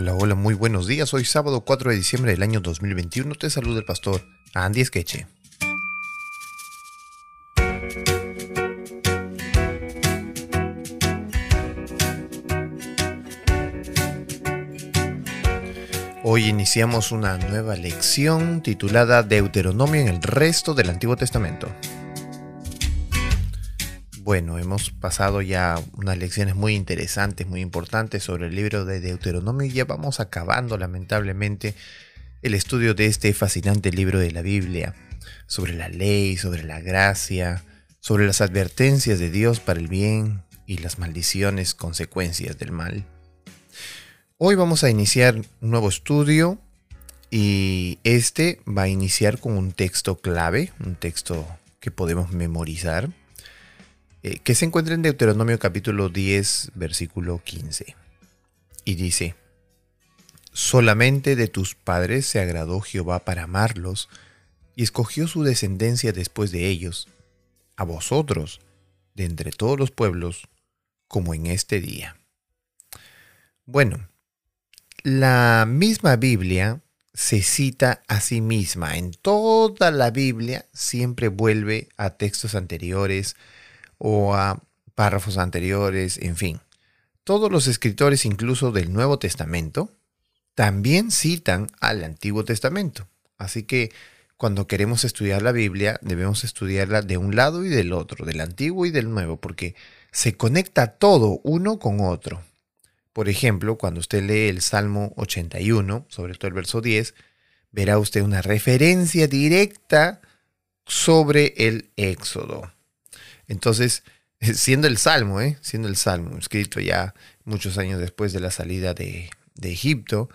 Hola, hola, muy buenos días. Hoy sábado 4 de diciembre del año 2021 te saluda el pastor Andy Esqueche. Hoy iniciamos una nueva lección titulada Deuteronomio en el resto del Antiguo Testamento. Bueno, hemos pasado ya unas lecciones muy interesantes, muy importantes sobre el libro de Deuteronomio y ya vamos acabando lamentablemente el estudio de este fascinante libro de la Biblia, sobre la ley, sobre la gracia, sobre las advertencias de Dios para el bien y las maldiciones consecuencias del mal. Hoy vamos a iniciar un nuevo estudio y este va a iniciar con un texto clave, un texto que podemos memorizar, eh, que se encuentra en Deuteronomio capítulo 10, versículo 15. Y dice, solamente de tus padres se agradó Jehová para amarlos, y escogió su descendencia después de ellos, a vosotros, de entre todos los pueblos, como en este día. Bueno, la misma Biblia se cita a sí misma. En toda la Biblia siempre vuelve a textos anteriores o a párrafos anteriores, en fin. Todos los escritores, incluso del Nuevo Testamento, también citan al Antiguo Testamento. Así que cuando queremos estudiar la Biblia, debemos estudiarla de un lado y del otro, del Antiguo y del Nuevo, porque se conecta todo uno con otro. Por ejemplo, cuando usted lee el Salmo 81, sobre todo el verso 10, verá usted una referencia directa sobre el Éxodo. Entonces, siendo el Salmo, ¿eh? siendo el Salmo, escrito ya muchos años después de la salida de, Egipto,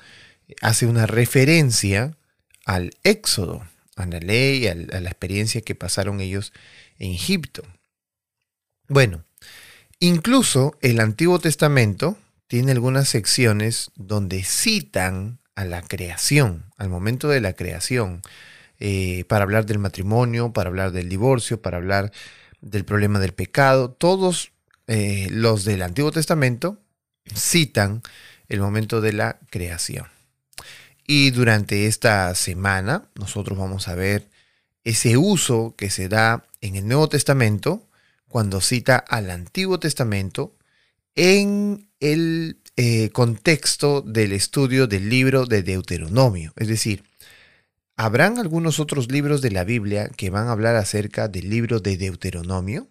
hace una referencia al Éxodo, a la ley, a la experiencia que pasaron ellos en Egipto. Bueno, incluso el Antiguo Testamento tiene algunas secciones donde citan a la creación, al momento de la creación, eh, para hablar del matrimonio, para hablar del divorcio, para hablar del problema del pecado. Todos eh, los del Antiguo Testamento citan el momento de la creación. Y durante esta semana nosotros vamos a ver ese uso que se da en el Nuevo Testamento cuando cita al Antiguo Testamento en el eh, contexto del estudio del libro de Deuteronomio. Es decir, ¿habrán algunos otros libros de la Biblia que van a hablar acerca del libro de Deuteronomio?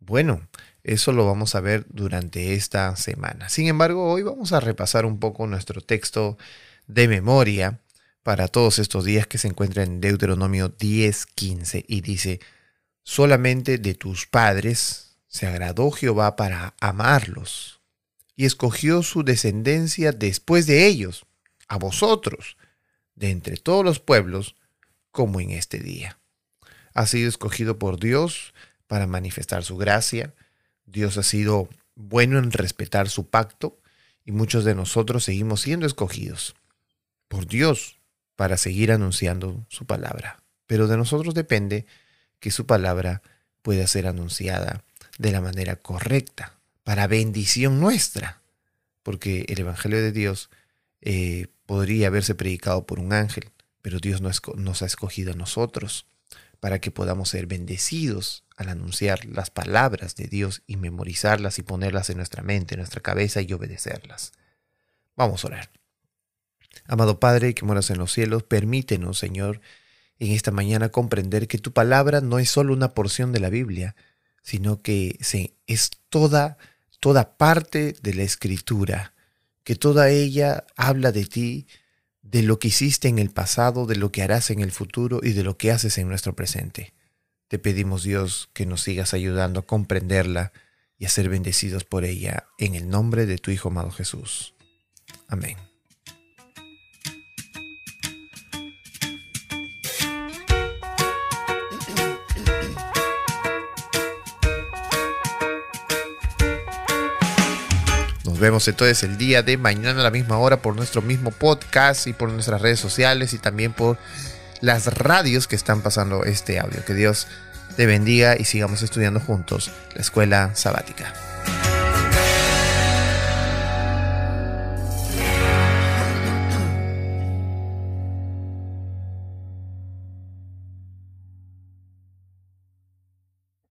Bueno, eso lo vamos a ver durante esta semana. Sin embargo, hoy vamos a repasar un poco nuestro texto de memoria para todos estos días que se encuentra en Deuteronomio 10:15 y dice, solamente de tus padres se agradó Jehová para amarlos y escogió su descendencia después de ellos, a vosotros, de entre todos los pueblos, como en este día. Ha sido escogido por Dios para manifestar su gracia. Dios ha sido bueno en respetar su pacto y muchos de nosotros seguimos siendo escogidos por Dios para seguir anunciando su palabra. Pero de nosotros depende que su palabra pueda ser anunciada de la manera correcta, para bendición nuestra, porque el Evangelio de Dios eh, podría haberse predicado por un ángel, pero Dios nos ha escogido a nosotros para que podamos ser bendecidos al anunciar las palabras de Dios y memorizarlas y ponerlas en nuestra mente, en nuestra cabeza y obedecerlas. Vamos a orar. Amado Padre que moras en los cielos, permítenos, Señor, en esta mañana comprender que tu palabra no es solo una porción de la Biblia, sino que es toda, toda parte de la escritura, que toda ella habla de ti, de lo que hiciste en el pasado, de lo que harás en el futuro y de lo que haces en nuestro presente. Te pedimos Dios que nos sigas ayudando a comprenderla y a ser bendecidos por ella, en el nombre de tu Hijo amado Jesús. Amén. Vemos entonces el día de mañana a la misma hora por nuestro mismo podcast y por nuestras redes sociales y también por las radios que están pasando este audio. Que Dios te bendiga y sigamos estudiando juntos la escuela sabática.